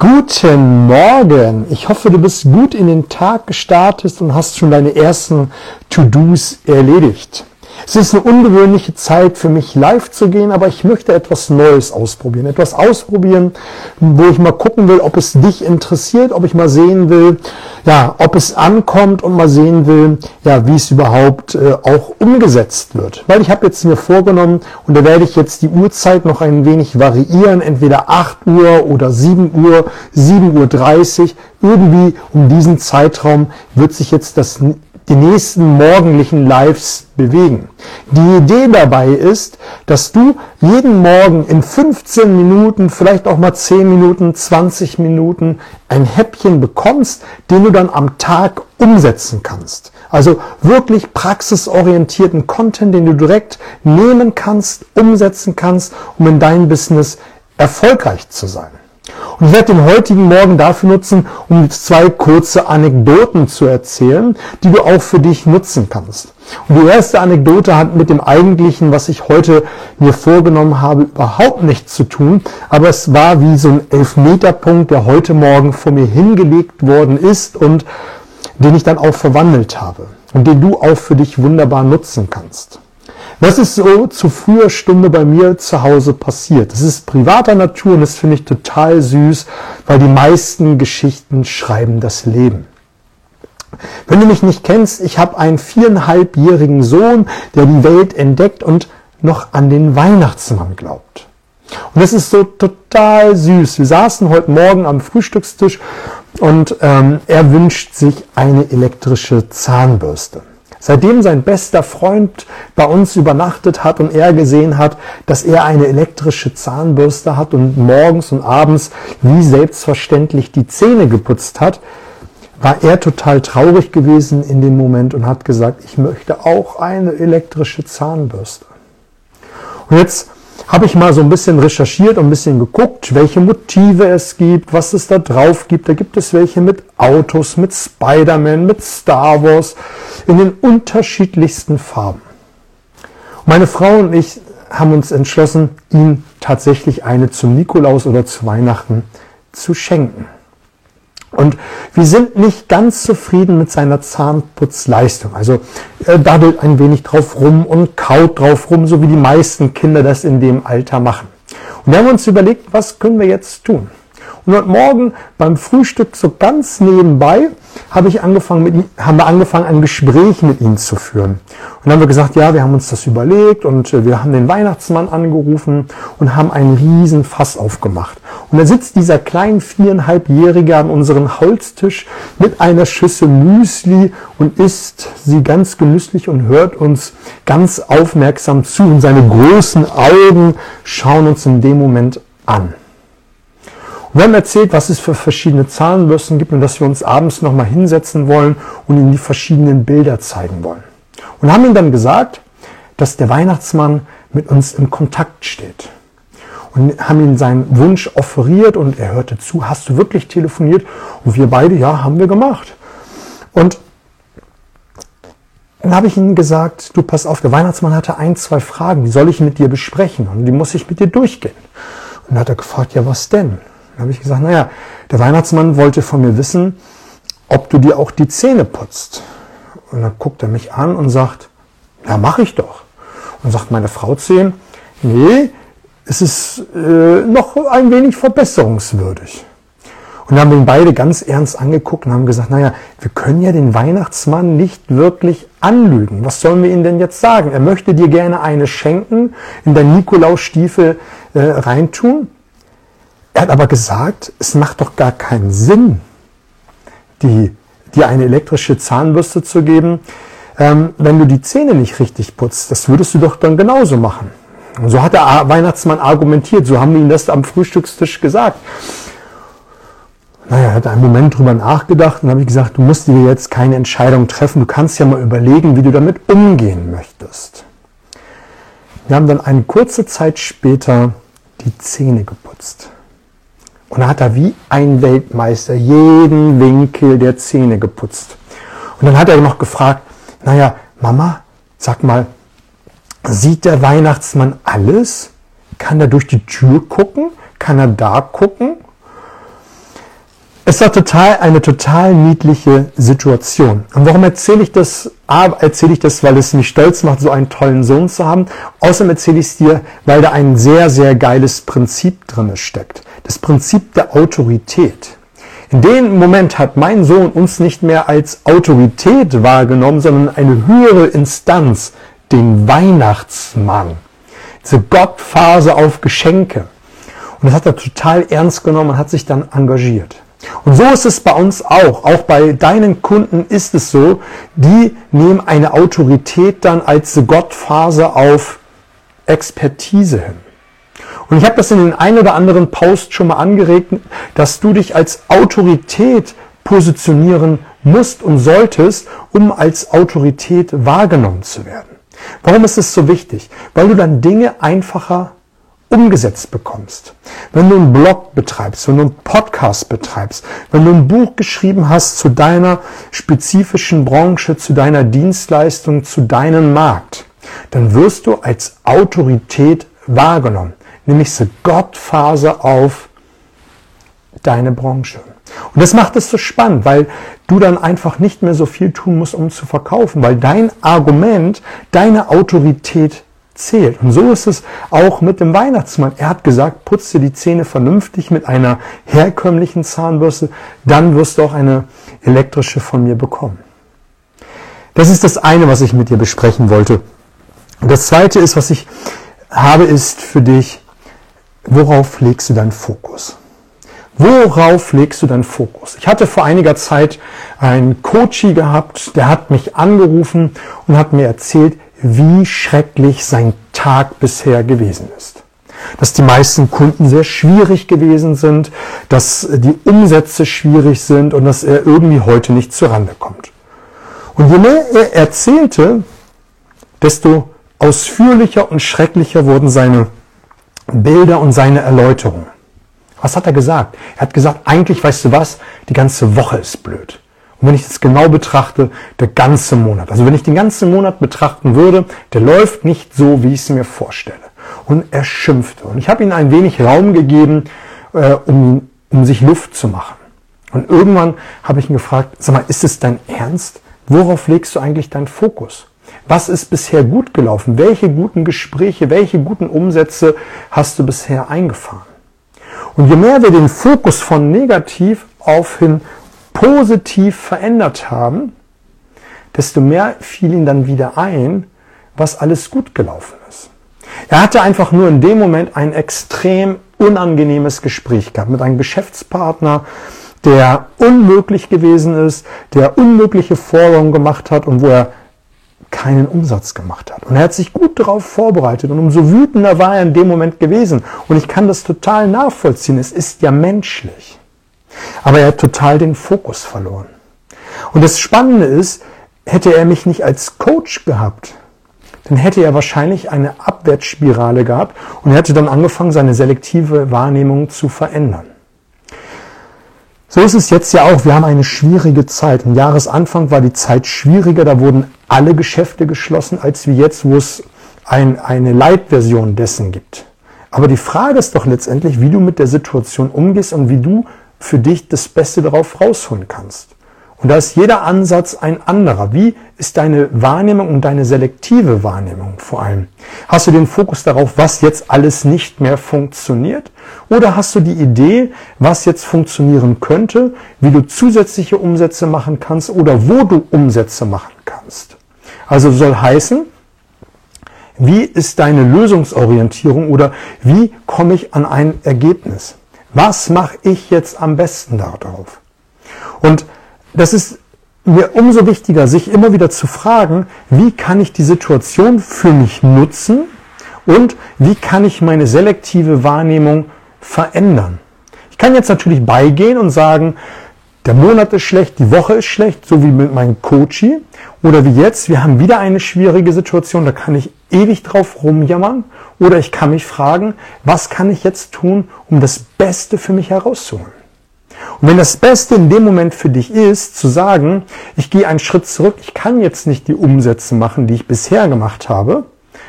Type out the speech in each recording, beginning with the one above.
Guten Morgen. Ich hoffe, du bist gut in den Tag gestartet und hast schon deine ersten To-Dos erledigt. Es ist eine ungewöhnliche Zeit für mich live zu gehen, aber ich möchte etwas Neues ausprobieren. Etwas ausprobieren, wo ich mal gucken will, ob es dich interessiert, ob ich mal sehen will, ja, ob es ankommt und mal sehen will, ja, wie es überhaupt äh, auch umgesetzt wird. Weil ich habe jetzt mir vorgenommen und da werde ich jetzt die Uhrzeit noch ein wenig variieren, entweder 8 Uhr oder 7 Uhr, 7.30 Uhr. Irgendwie um diesen Zeitraum wird sich jetzt das die nächsten morgendlichen Lives bewegen. Die Idee dabei ist, dass du jeden Morgen in 15 Minuten, vielleicht auch mal 10 Minuten, 20 Minuten ein Häppchen bekommst, den du dann am Tag umsetzen kannst. Also wirklich praxisorientierten Content, den du direkt nehmen kannst, umsetzen kannst, um in deinem Business erfolgreich zu sein. Und ich werde den heutigen Morgen dafür nutzen, um zwei kurze Anekdoten zu erzählen, die du auch für dich nutzen kannst. Und die erste Anekdote hat mit dem eigentlichen, was ich heute mir vorgenommen habe, überhaupt nichts zu tun. Aber es war wie so ein Elfmeterpunkt, der heute Morgen vor mir hingelegt worden ist und den ich dann auch verwandelt habe und den du auch für dich wunderbar nutzen kannst. Das ist so zu früher Stunde bei mir zu Hause passiert. Das ist privater Natur und das finde ich total süß, weil die meisten Geschichten schreiben das Leben. Wenn du mich nicht kennst, ich habe einen viereinhalbjährigen Sohn, der die Welt entdeckt und noch an den Weihnachtsmann glaubt. Und das ist so total süß. Wir saßen heute Morgen am Frühstückstisch und ähm, er wünscht sich eine elektrische Zahnbürste. Seitdem sein bester Freund bei uns übernachtet hat und er gesehen hat, dass er eine elektrische Zahnbürste hat und morgens und abends wie selbstverständlich die Zähne geputzt hat, war er total traurig gewesen in dem Moment und hat gesagt, ich möchte auch eine elektrische Zahnbürste. Und jetzt habe ich mal so ein bisschen recherchiert und ein bisschen geguckt, welche Motive es gibt, was es da drauf gibt. Da gibt es welche mit Autos, mit Spider-Man, mit Star Wars, in den unterschiedlichsten Farben. Meine Frau und ich haben uns entschlossen, ihm tatsächlich eine zum Nikolaus oder zu Weihnachten zu schenken. Und wir sind nicht ganz zufrieden mit seiner Zahnputzleistung. Also er daddelt ein wenig drauf rum und kaut drauf rum, so wie die meisten Kinder das in dem Alter machen. Und wir haben uns überlegt, was können wir jetzt tun? Und heute Morgen beim Frühstück so ganz nebenbei habe ich angefangen mit haben wir angefangen, ein Gespräch mit ihm zu führen. Und dann haben wir gesagt, ja, wir haben uns das überlegt und äh, wir haben den Weihnachtsmann angerufen und haben einen riesen Fass aufgemacht. Und da sitzt dieser kleine viereinhalbjährige an unserem Holztisch mit einer Schüssel Müsli und isst sie ganz genüsslich und hört uns ganz aufmerksam zu. Und seine großen Augen schauen uns in dem Moment an. Und wir haben erzählt, was es für verschiedene Zahnbürsten gibt und dass wir uns abends nochmal hinsetzen wollen und ihm die verschiedenen Bilder zeigen wollen. Und haben ihm dann gesagt, dass der Weihnachtsmann mit uns in Kontakt steht. Und haben ihm seinen Wunsch offeriert und er hörte zu, hast du wirklich telefoniert? Und wir beide, ja, haben wir gemacht. Und dann habe ich ihm gesagt, du pass auf, der Weihnachtsmann hatte ein, zwei Fragen, die soll ich mit dir besprechen und die muss ich mit dir durchgehen. Und dann hat er gefragt, ja, was denn? Dann habe ich gesagt, naja, der Weihnachtsmann wollte von mir wissen, ob du dir auch die Zähne putzt. Und dann guckt er mich an und sagt, ja, mache ich doch. Und sagt meine Frau zu ihm, nee, es ist äh, noch ein wenig verbesserungswürdig. Und dann haben ihn beide ganz ernst angeguckt und haben gesagt, naja, wir können ja den Weihnachtsmann nicht wirklich anlügen. Was sollen wir ihm denn jetzt sagen? Er möchte dir gerne eine schenken, in der Nikolausstiefel äh, reintun. Er hat aber gesagt, es macht doch gar keinen Sinn, die, dir eine elektrische Zahnbürste zu geben, ähm, wenn du die Zähne nicht richtig putzt. Das würdest du doch dann genauso machen. Und so hat der Weihnachtsmann argumentiert, so haben wir ihm das am Frühstückstisch gesagt. Naja, er hat einen Moment drüber nachgedacht und habe ich gesagt, du musst dir jetzt keine Entscheidung treffen, du kannst ja mal überlegen, wie du damit umgehen möchtest. Wir haben dann eine kurze Zeit später die Zähne geputzt. Und da hat er wie ein Weltmeister jeden Winkel der Zähne geputzt. Und dann hat er noch gefragt, naja, Mama, sag mal, sieht der Weihnachtsmann alles? Kann er durch die Tür gucken? Kann er da gucken? Es war total, eine total niedliche Situation. Und warum erzähle ich das? A, erzähle ich das, weil es mich stolz macht, so einen tollen Sohn zu haben. Außerdem erzähle ich es dir, weil da ein sehr, sehr geiles Prinzip drin steckt. Das Prinzip der Autorität. In dem Moment hat mein Sohn uns nicht mehr als Autorität wahrgenommen, sondern eine höhere Instanz, den Weihnachtsmann. Diese Gottphase auf Geschenke. Und das hat er total ernst genommen und hat sich dann engagiert. Und so ist es bei uns auch. Auch bei deinen Kunden ist es so, die nehmen eine Autorität dann als Gottphase auf Expertise hin. Und ich habe das in den ein oder anderen Post schon mal angeregt, dass du dich als Autorität positionieren musst und solltest, um als Autorität wahrgenommen zu werden. Warum ist es so wichtig? Weil du dann Dinge einfacher umgesetzt bekommst. Wenn du einen Blog betreibst, wenn du einen Podcast betreibst, wenn du ein Buch geschrieben hast zu deiner spezifischen Branche, zu deiner Dienstleistung, zu deinem Markt, dann wirst du als Autorität wahrgenommen, nämlich die Gottphase auf deine Branche. Und das macht es so spannend, weil du dann einfach nicht mehr so viel tun musst, um zu verkaufen, weil dein Argument, deine Autorität zählt. Und so ist es auch mit dem Weihnachtsmann. Er hat gesagt, putze die Zähne vernünftig mit einer herkömmlichen Zahnbürste, dann wirst du auch eine elektrische von mir bekommen. Das ist das eine, was ich mit dir besprechen wollte. Und das zweite ist, was ich habe, ist für dich, worauf legst du deinen Fokus? Worauf legst du deinen Fokus? Ich hatte vor einiger Zeit einen Coachie gehabt, der hat mich angerufen und hat mir erzählt, wie schrecklich sein Tag bisher gewesen ist. Dass die meisten Kunden sehr schwierig gewesen sind, dass die Umsätze schwierig sind und dass er irgendwie heute nicht zurande kommt. Und je mehr er erzählte, desto ausführlicher und schrecklicher wurden seine Bilder und seine Erläuterungen. Was hat er gesagt? Er hat gesagt, eigentlich weißt du was, die ganze Woche ist blöd. Und wenn ich das genau betrachte, der ganze Monat. Also wenn ich den ganzen Monat betrachten würde, der läuft nicht so, wie ich es mir vorstelle. Und er schimpfte. Und ich habe ihm ein wenig Raum gegeben, äh, um, um sich Luft zu machen. Und irgendwann habe ich ihn gefragt, sag mal, ist es dein Ernst? Worauf legst du eigentlich deinen Fokus? Was ist bisher gut gelaufen? Welche guten Gespräche, welche guten Umsätze hast du bisher eingefahren? Und je mehr wir den Fokus von negativ auf hin positiv verändert haben, desto mehr fiel ihm dann wieder ein, was alles gut gelaufen ist. Er hatte einfach nur in dem Moment ein extrem unangenehmes Gespräch gehabt mit einem Geschäftspartner, der unmöglich gewesen ist, der unmögliche Forderungen gemacht hat und wo er keinen Umsatz gemacht hat. Und er hat sich gut darauf vorbereitet und umso wütender war er in dem Moment gewesen. Und ich kann das total nachvollziehen. Es ist ja menschlich. Aber er hat total den Fokus verloren. Und das Spannende ist, hätte er mich nicht als Coach gehabt, dann hätte er wahrscheinlich eine Abwärtsspirale gehabt und er hätte dann angefangen, seine selektive Wahrnehmung zu verändern. So ist es jetzt ja auch. Wir haben eine schwierige Zeit. Im Jahresanfang war die Zeit schwieriger. Da wurden alle Geschäfte geschlossen, als wie jetzt, wo es ein, eine Light-Version dessen gibt. Aber die Frage ist doch letztendlich, wie du mit der Situation umgehst und wie du für dich das Beste darauf rausholen kannst. Und da ist jeder Ansatz ein anderer. Wie ist deine Wahrnehmung und deine selektive Wahrnehmung vor allem? Hast du den Fokus darauf, was jetzt alles nicht mehr funktioniert? Oder hast du die Idee, was jetzt funktionieren könnte, wie du zusätzliche Umsätze machen kannst oder wo du Umsätze machen kannst? Also soll heißen, wie ist deine Lösungsorientierung oder wie komme ich an ein Ergebnis? Was mache ich jetzt am besten darauf? Und das ist mir umso wichtiger, sich immer wieder zu fragen, wie kann ich die Situation für mich nutzen und wie kann ich meine selektive Wahrnehmung verändern. Ich kann jetzt natürlich beigehen und sagen, der Monat ist schlecht, die Woche ist schlecht, so wie mit meinem Coachie. Oder wie jetzt, wir haben wieder eine schwierige Situation, da kann ich ewig drauf rumjammern. Oder ich kann mich fragen, was kann ich jetzt tun, um das Beste für mich herauszuholen? Und wenn das Beste in dem Moment für dich ist, zu sagen, ich gehe einen Schritt zurück, ich kann jetzt nicht die Umsätze machen, die ich bisher gemacht habe,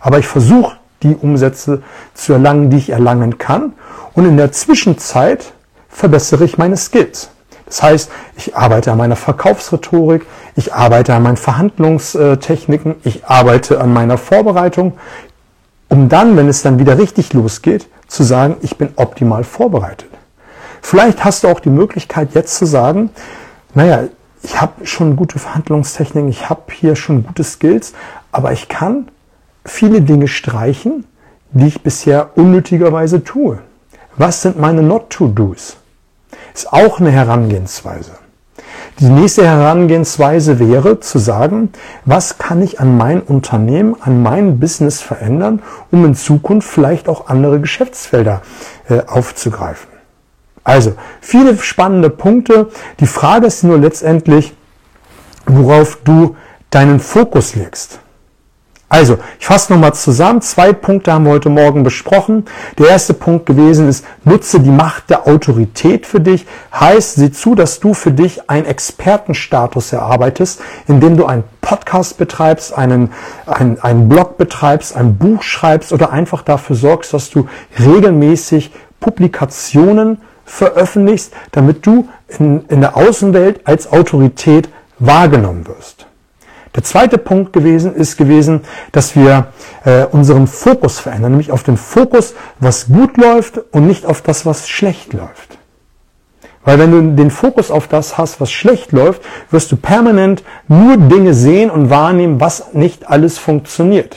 aber ich versuche die Umsätze zu erlangen, die ich erlangen kann. Und in der Zwischenzeit verbessere ich meine Skills. Das heißt, ich arbeite an meiner Verkaufsrhetorik, ich arbeite an meinen Verhandlungstechniken, ich arbeite an meiner Vorbereitung, um dann, wenn es dann wieder richtig losgeht, zu sagen, ich bin optimal vorbereitet. Vielleicht hast du auch die Möglichkeit jetzt zu sagen, naja, ich habe schon gute Verhandlungstechniken, ich habe hier schon gute Skills, aber ich kann viele Dinge streichen, die ich bisher unnötigerweise tue. Was sind meine Not-to-Dos? Ist auch eine Herangehensweise. Die nächste Herangehensweise wäre zu sagen, was kann ich an mein Unternehmen, an mein Business verändern, um in Zukunft vielleicht auch andere Geschäftsfelder äh, aufzugreifen. Also, viele spannende Punkte. Die Frage ist nur letztendlich, worauf du deinen Fokus legst. Also, ich fasse nochmal zusammen. Zwei Punkte haben wir heute Morgen besprochen. Der erste Punkt gewesen ist, nutze die Macht der Autorität für dich. Heißt, sieh zu, dass du für dich einen Expertenstatus erarbeitest, indem du einen Podcast betreibst, einen, einen, einen Blog betreibst, ein Buch schreibst oder einfach dafür sorgst, dass du regelmäßig Publikationen veröffentlichst, damit du in, in der Außenwelt als Autorität wahrgenommen wirst. Der zweite Punkt gewesen ist gewesen, dass wir äh, unseren Fokus verändern, nämlich auf den Fokus, was gut läuft und nicht auf das, was schlecht läuft. Weil wenn du den Fokus auf das hast, was schlecht läuft, wirst du permanent nur Dinge sehen und wahrnehmen, was nicht alles funktioniert.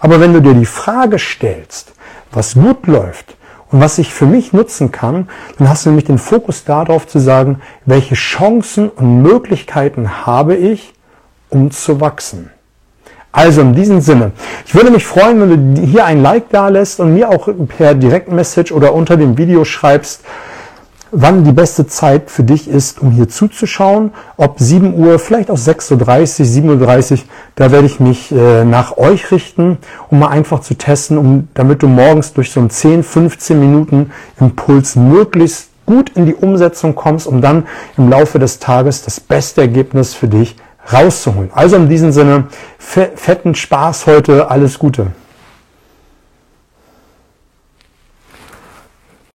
Aber wenn du dir die Frage stellst, was gut läuft und was ich für mich nutzen kann, dann hast du nämlich den Fokus darauf zu sagen, welche Chancen und Möglichkeiten habe ich, um zu wachsen. Also in diesem Sinne, ich würde mich freuen, wenn du hier ein Like da lässt und mir auch per Direktmessage oder unter dem Video schreibst, wann die beste Zeit für dich ist, um hier zuzuschauen. Ob 7 Uhr, vielleicht auch 6.30 Uhr, 7.30 Uhr, da werde ich mich äh, nach euch richten, um mal einfach zu testen, um, damit du morgens durch so einen 10, 15 Minuten Impuls möglichst gut in die Umsetzung kommst, um dann im Laufe des Tages das beste Ergebnis für dich rauszuholen. Also in diesem Sinne, fetten Spaß heute, alles Gute.